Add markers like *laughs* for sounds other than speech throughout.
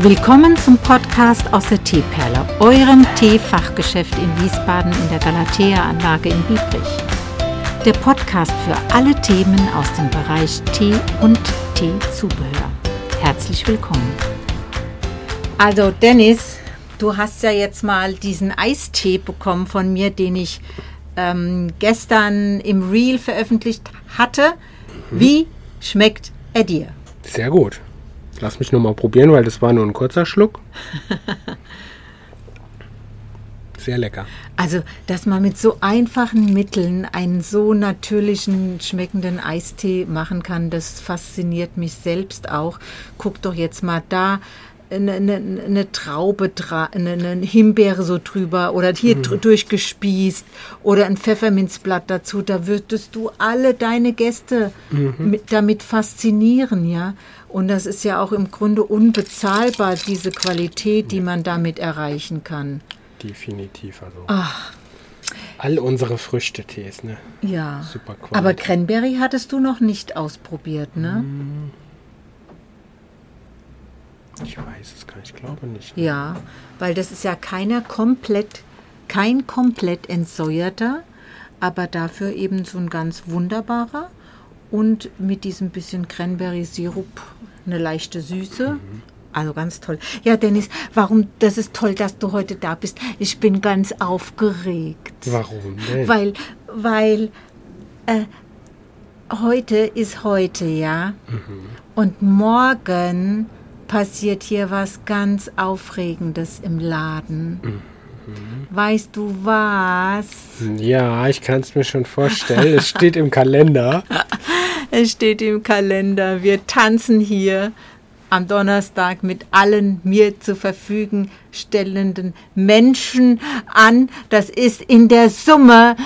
Willkommen zum Podcast aus der Teeperle, eurem Teefachgeschäft in Wiesbaden in der Galatea-Anlage in Biebrich. Der Podcast für alle Themen aus dem Bereich Tee und Teezubehör. Herzlich willkommen. Also Dennis, du hast ja jetzt mal diesen Eistee bekommen von mir, den ich ähm, gestern im Reel veröffentlicht hatte. Wie schmeckt er dir? Sehr gut. Lass mich nur mal probieren, weil das war nur ein kurzer Schluck. *laughs* Sehr lecker. Also, dass man mit so einfachen Mitteln einen so natürlichen schmeckenden Eistee machen kann, das fasziniert mich selbst auch. Guck doch jetzt mal da. Eine, eine, eine Traube, eine, eine, Himbeere so drüber oder hier mhm. durchgespießt oder ein Pfefferminzblatt dazu. Da würdest du alle deine Gäste mhm. mit, damit faszinieren, ja. Und das ist ja auch im Grunde unbezahlbar, diese Qualität, die man damit erreichen kann. Definitiv. Also. Ach. All unsere Früchtetees, ne? Ja. Super Qualität. Aber Cranberry hattest du noch nicht ausprobiert, ne? Hm. Ich weiß es gar nicht, ich glaube nicht. Ne? Ja, weil das ist ja keiner komplett, kein komplett entsäuerter, aber dafür eben so ein ganz wunderbarer und mit diesem bisschen Cranberry-Sirup eine leichte Süße. Mhm. Also ganz toll. Ja, Dennis, warum, das ist toll, dass du heute da bist. Ich bin ganz aufgeregt. Warum denn? Weil, weil äh, heute ist heute, ja. Mhm. Und morgen passiert hier was ganz Aufregendes im Laden. Mhm. Weißt du was? Ja, ich kann es mir schon vorstellen. es steht im Kalender. *laughs* es steht im Kalender. Wir tanzen hier am Donnerstag mit allen mir zur Verfügung stellenden Menschen an. Das ist in der Summe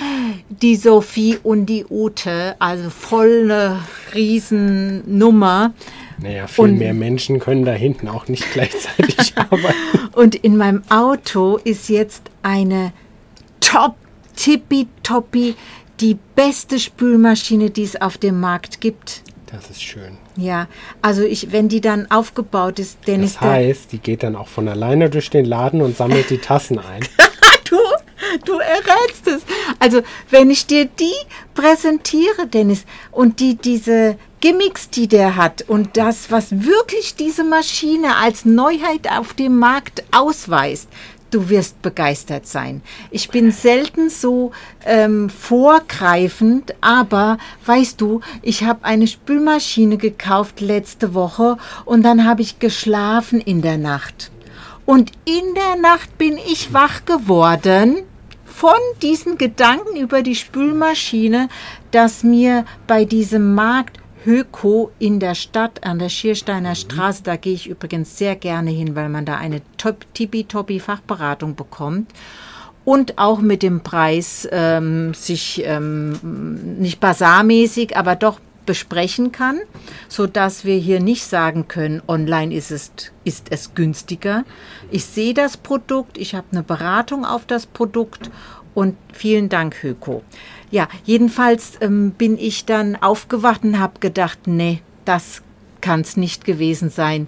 die Sophie und die Ute, also voll eine Riesennummer. Naja, viel und, mehr Menschen können da hinten auch nicht *laughs* gleichzeitig *laughs* arbeiten. Und in meinem Auto ist jetzt eine top, tippitoppi, die beste Spülmaschine, die es auf dem Markt gibt. Das ist schön. Ja, also ich, wenn die dann aufgebaut ist, dann das heißt, die geht dann auch von alleine durch den Laden und sammelt die Tassen ein. *laughs* du, du errätst es. Also wenn ich dir die präsentiere, Dennis, und die diese Gimmicks, die der hat und das, was wirklich diese Maschine als Neuheit auf dem Markt ausweist, du wirst begeistert sein. Ich bin selten so ähm, vorgreifend, aber weißt du, ich habe eine Spülmaschine gekauft letzte Woche und dann habe ich geschlafen in der Nacht. Und in der Nacht bin ich wach geworden von diesen Gedanken über die Spülmaschine, dass mir bei diesem Markt Höko in der Stadt an der Schiersteiner Straße. Da gehe ich übrigens sehr gerne hin, weil man da eine tippitoppi Fachberatung bekommt und auch mit dem Preis ähm, sich ähm, nicht basarmäßig, aber doch besprechen kann, so dass wir hier nicht sagen können, online ist es, ist es günstiger. Ich sehe das Produkt, ich habe eine Beratung auf das Produkt und vielen Dank, Höko. Ja, jedenfalls ähm, bin ich dann aufgewacht und habe gedacht, nee, das kann es nicht gewesen sein.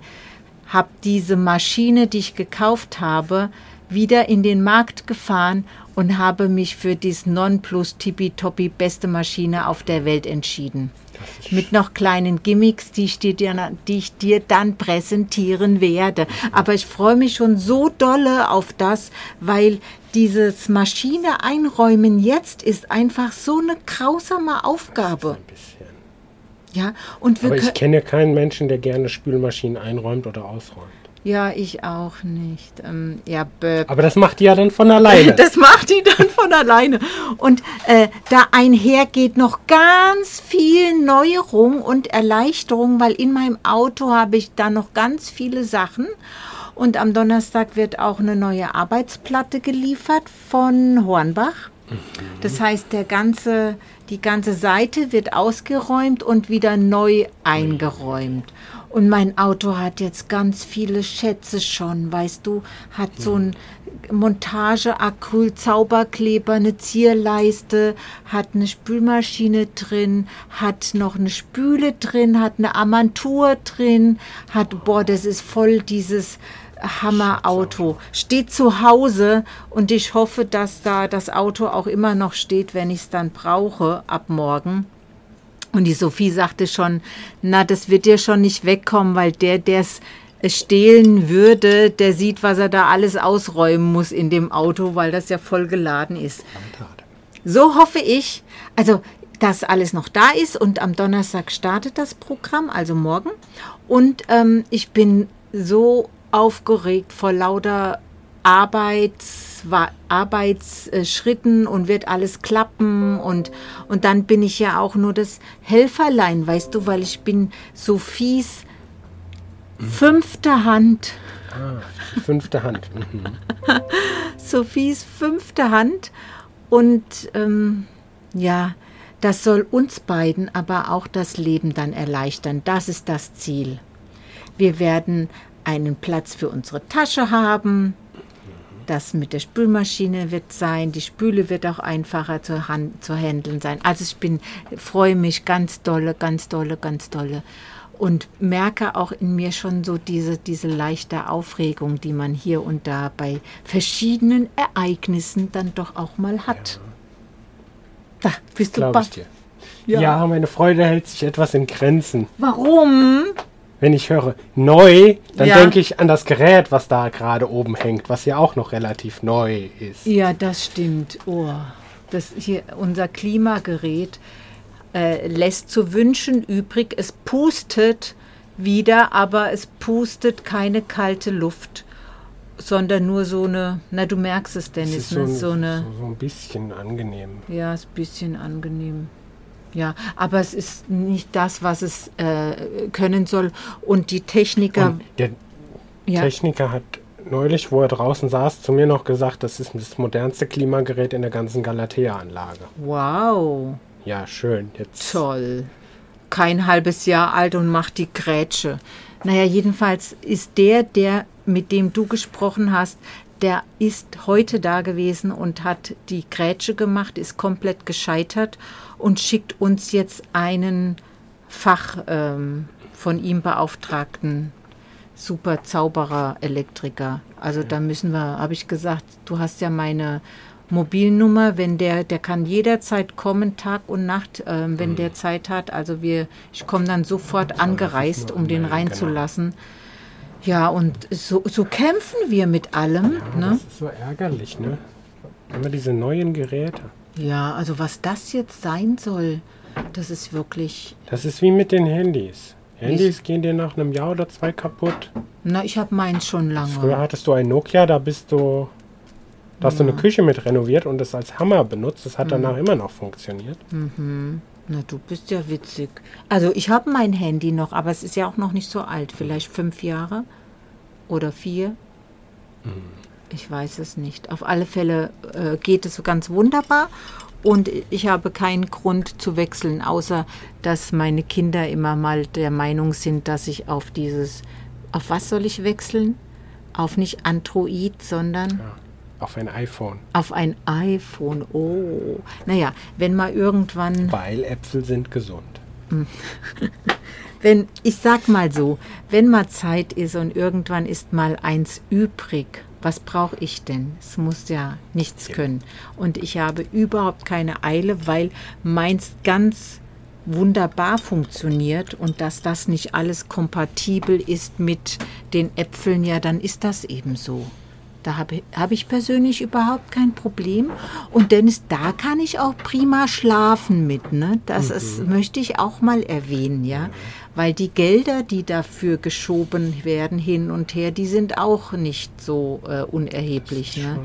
Hab diese Maschine, die ich gekauft habe, wieder in den Markt gefahren und habe mich für dies Nonplus Tippitoppi beste Maschine auf der Welt entschieden. Mit noch kleinen Gimmicks, die ich, dir, die ich dir dann präsentieren werde. Aber ich freue mich schon so dolle auf das, weil dieses Maschine einräumen jetzt ist einfach so eine grausame Aufgabe. Ja, und wir Aber ich kenne keinen Menschen, der gerne Spülmaschinen einräumt oder ausräumt. Ja, ich auch nicht. Ähm, ja, Aber das macht die ja dann von alleine. *laughs* das macht die dann von alleine. Und äh, da einher geht noch ganz viel Neuerung und Erleichterung, weil in meinem Auto habe ich da noch ganz viele Sachen. Und am Donnerstag wird auch eine neue Arbeitsplatte geliefert von Hornbach. Mhm. Das heißt, der ganze, die ganze Seite wird ausgeräumt und wieder neu eingeräumt. Und mein Auto hat jetzt ganz viele Schätze schon, weißt du, hat so ein Montage Acryl Zauberkleber, eine Zierleiste, hat eine Spülmaschine drin, hat noch eine Spüle drin, hat eine Armatur drin, hat boah, das ist voll dieses Hammerauto. Steht zu Hause und ich hoffe, dass da das Auto auch immer noch steht, wenn ich es dann brauche ab morgen. Und die Sophie sagte schon, na, das wird dir schon nicht wegkommen, weil der, der es stehlen würde, der sieht, was er da alles ausräumen muss in dem Auto, weil das ja voll geladen ist. So hoffe ich, also dass alles noch da ist und am Donnerstag startet das Programm, also morgen. Und ähm, ich bin so aufgeregt vor lauter Arbeits, Arbeitsschritten und wird alles klappen und, und dann bin ich ja auch nur das Helferlein, weißt du, weil ich bin Sophies fünfte Hand. Ah, fünfte Hand. Mhm. *laughs* Sophies fünfte Hand und ähm, ja, das soll uns beiden aber auch das Leben dann erleichtern. Das ist das Ziel. Wir werden einen Platz für unsere Tasche haben, das mit der Spülmaschine wird sein, die Spüle wird auch einfacher zu, hand, zu handeln sein. Also ich bin, freue mich ganz dolle, ganz dolle, ganz dolle und merke auch in mir schon so diese, diese leichte Aufregung, die man hier und da bei verschiedenen Ereignissen dann doch auch mal hat. Ja. Da bist du baff. Ja. ja, meine Freude hält sich etwas in Grenzen. Warum? Wenn ich höre neu, dann ja. denke ich an das Gerät, was da gerade oben hängt, was ja auch noch relativ neu ist. Ja, das stimmt. Oh, das hier unser Klimagerät äh, lässt zu wünschen übrig. Es pustet wieder, aber es pustet keine kalte Luft, sondern nur so eine. Na, du merkst es, Dennis, es ist ne? so, so, eine. So, so ein bisschen angenehm. Ja, ist ein bisschen angenehm. Ja, aber es ist nicht das, was es äh, können soll. Und die Techniker. Und der ja. Techniker hat neulich, wo er draußen saß, zu mir noch gesagt, das ist das modernste Klimagerät in der ganzen Galatea-Anlage. Wow. Ja, schön. Jetzt. Toll. Kein halbes Jahr alt und macht die Grätsche. Naja, jedenfalls ist der, der, mit dem du gesprochen hast, der ist heute da gewesen und hat die Grätsche gemacht, ist komplett gescheitert und schickt uns jetzt einen Fach ähm, von ihm beauftragten super Zauberer, Elektriker. Also ja. da müssen wir, habe ich gesagt, du hast ja meine Mobilnummer, wenn der, der kann jederzeit kommen, Tag und Nacht, äh, wenn mhm. der Zeit hat. Also wir, ich komme dann sofort angereist, um den genau. reinzulassen. Genau. Ja, und so, so kämpfen wir mit allem. Ja, ne? Das ist so ärgerlich, ne? Immer diese neuen Geräte. Ja, also was das jetzt sein soll, das ist wirklich. Das ist wie mit den Handys. Handys ich, gehen dir nach einem Jahr oder zwei kaputt. Na, ich habe meins schon lange. Früher hattest du ein Nokia, da bist du. Da hast ja. du eine Küche mit renoviert und das als Hammer benutzt. Das hat mhm. danach immer noch funktioniert. Mhm. Na, du bist ja witzig. Also ich habe mein Handy noch, aber es ist ja auch noch nicht so alt. Vielleicht fünf Jahre oder vier. Mhm. Ich weiß es nicht. Auf alle Fälle äh, geht es ganz wunderbar und ich habe keinen Grund zu wechseln, außer dass meine Kinder immer mal der Meinung sind, dass ich auf dieses, auf was soll ich wechseln? Auf nicht Android, sondern ja, auf ein iPhone. Auf ein iPhone, oh. Naja, wenn mal irgendwann. Weil Äpfel sind gesund. *laughs* wenn, ich sag mal so, wenn mal Zeit ist und irgendwann ist mal eins übrig was brauche ich denn? Es muss ja nichts können. Und ich habe überhaupt keine Eile, weil meins ganz wunderbar funktioniert und dass das nicht alles kompatibel ist mit den Äpfeln, ja, dann ist das eben so. Da habe hab ich persönlich überhaupt kein Problem. Und Dennis, da kann ich auch prima schlafen mit. Ne? Das mhm. ist, möchte ich auch mal erwähnen, ja. Weil die Gelder, die dafür geschoben werden hin und her, die sind auch nicht so äh, unerheblich. Ne?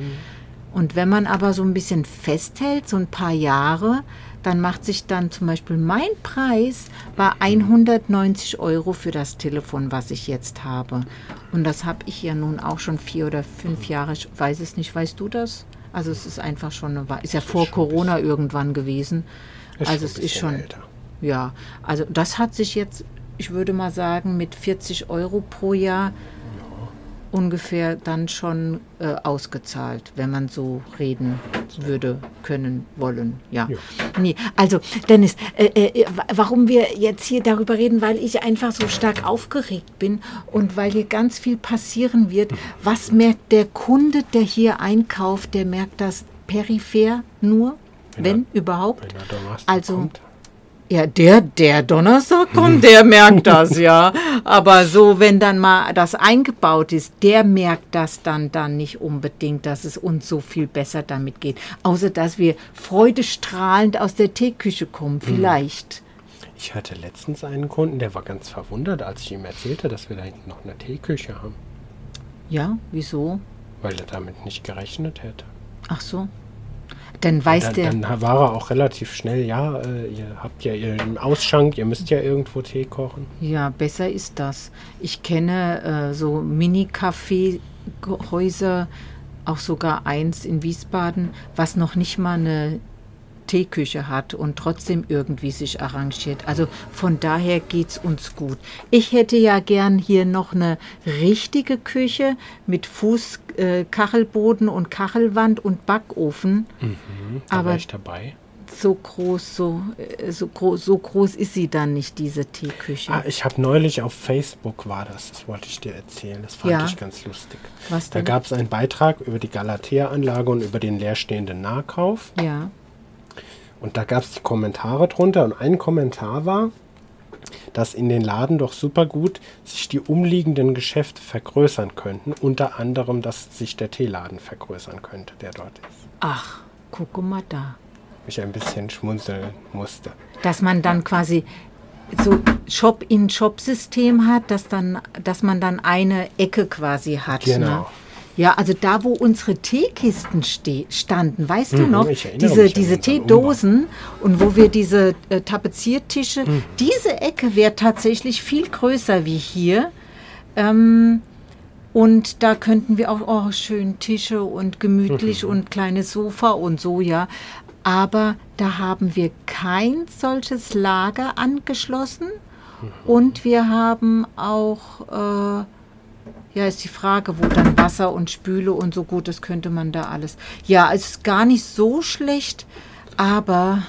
Und wenn man aber so ein bisschen festhält, so ein paar Jahre, dann macht sich dann zum Beispiel mein Preis war 190 Euro für das Telefon, was ich jetzt habe. Und das habe ich ja nun auch schon vier oder fünf Jahre, ich weiß es nicht, weißt du das? Also es ist einfach schon, eine, ist ja vor Corona irgendwann gewesen. Also es ist schon, älter. ja, also das hat sich jetzt ich würde mal sagen, mit 40 Euro pro Jahr ungefähr dann schon äh, ausgezahlt, wenn man so reden würde, können, wollen. Ja. ja. Nee, also Dennis, äh, äh, warum wir jetzt hier darüber reden, weil ich einfach so stark aufgeregt bin und weil hier ganz viel passieren wird. Was merkt der Kunde, der hier einkauft, der merkt das peripher nur, wenn, wenn er, überhaupt? Wenn also kommt. Ja, der, der Donnerstag kommt, der *laughs* merkt das, ja. Aber so, wenn dann mal das eingebaut ist, der merkt das dann, dann nicht unbedingt, dass es uns so viel besser damit geht. Außer, dass wir freudestrahlend aus der Teeküche kommen, hm. vielleicht. Ich hatte letztens einen Kunden, der war ganz verwundert, als ich ihm erzählte, dass wir da hinten noch eine Teeküche haben. Ja, wieso? Weil er damit nicht gerechnet hätte. Ach so. Dann weiß dann, der. Dann war er auch relativ schnell, ja, äh, ihr habt ja ihren Ausschank, ihr müsst ja irgendwo Tee kochen. Ja, besser ist das. Ich kenne äh, so Mini-Kaffeehäuser, auch sogar eins in Wiesbaden, was noch nicht mal eine Teeküche hat und trotzdem irgendwie sich arrangiert. Also von daher geht es uns gut. Ich hätte ja gern hier noch eine richtige Küche mit Fußkachelboden äh, und Kachelwand und Backofen. Mhm, da Aber ich dabei so groß, so, äh, so, groß, so groß ist sie dann nicht, diese Teeküche. Ah, ich habe neulich auf Facebook war das, das wollte ich dir erzählen. Das fand ja. ich ganz lustig. Was? Da gab es einen Beitrag über die Galatea-Anlage und über den leerstehenden Nahkauf. Ja. Und da gab es die Kommentare drunter und ein Kommentar war, dass in den Laden doch super gut sich die umliegenden Geschäfte vergrößern könnten, unter anderem, dass sich der Teeladen vergrößern könnte, der dort ist. Ach, guck mal da. Ich ein bisschen schmunzeln musste. Dass man dann quasi so Shop-in-Shop-System hat, dass, dann, dass man dann eine Ecke quasi hat. Ne? Genau. Ne? Ja, also da, wo unsere Teekisten standen, weißt mhm, du noch? diese diese Teedosen und wo wir diese äh, Tapeziertische, mhm. diese Ecke wäre tatsächlich viel größer wie hier. Ähm, und da könnten wir auch oh, schön Tische und gemütlich mhm. und kleines Sofa und so, ja. Aber da haben wir kein solches Lager angeschlossen. Mhm. Und wir haben auch äh, ja, ist die Frage, wo dann Wasser und Spüle und so gut, das könnte man da alles. Ja, es ist gar nicht so schlecht, aber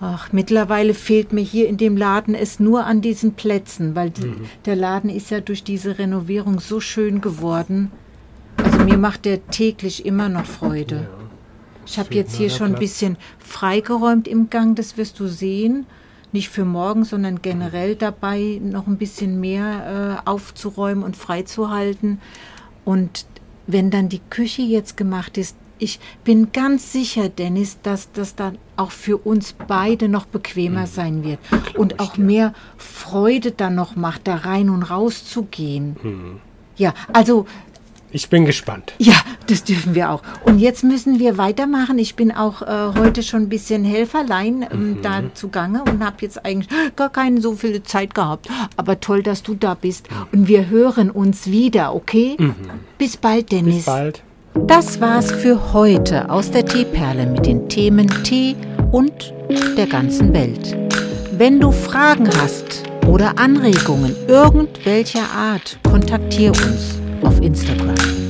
ach, mittlerweile fehlt mir hier in dem Laden es nur an diesen Plätzen, weil die, mhm. der Laden ist ja durch diese Renovierung so schön geworden. Also mir macht der täglich immer noch Freude. Ja. Ich habe jetzt hier schon ein bisschen freigeräumt im Gang, das wirst du sehen nicht für morgen, sondern generell dabei, noch ein bisschen mehr äh, aufzuräumen und freizuhalten. Und wenn dann die Küche jetzt gemacht ist, ich bin ganz sicher, Dennis, dass das dann auch für uns beide noch bequemer mhm. sein wird und auch mehr Freude dann noch macht, da rein und raus zu gehen. Mhm. Ja, also ich bin gespannt. Ja, das dürfen wir auch. Und jetzt müssen wir weitermachen. Ich bin auch äh, heute schon ein bisschen Helferlein ähm, mhm. da zugange und habe jetzt eigentlich gar keine so viele Zeit gehabt. Aber toll, dass du da bist. Und wir hören uns wieder, okay? Mhm. Bis bald, Dennis. Bis bald. Das war's für heute aus der Teeperle mit den Themen Tee und der ganzen Welt. Wenn du Fragen hast oder Anregungen irgendwelcher Art, kontaktiere uns auf Instagram.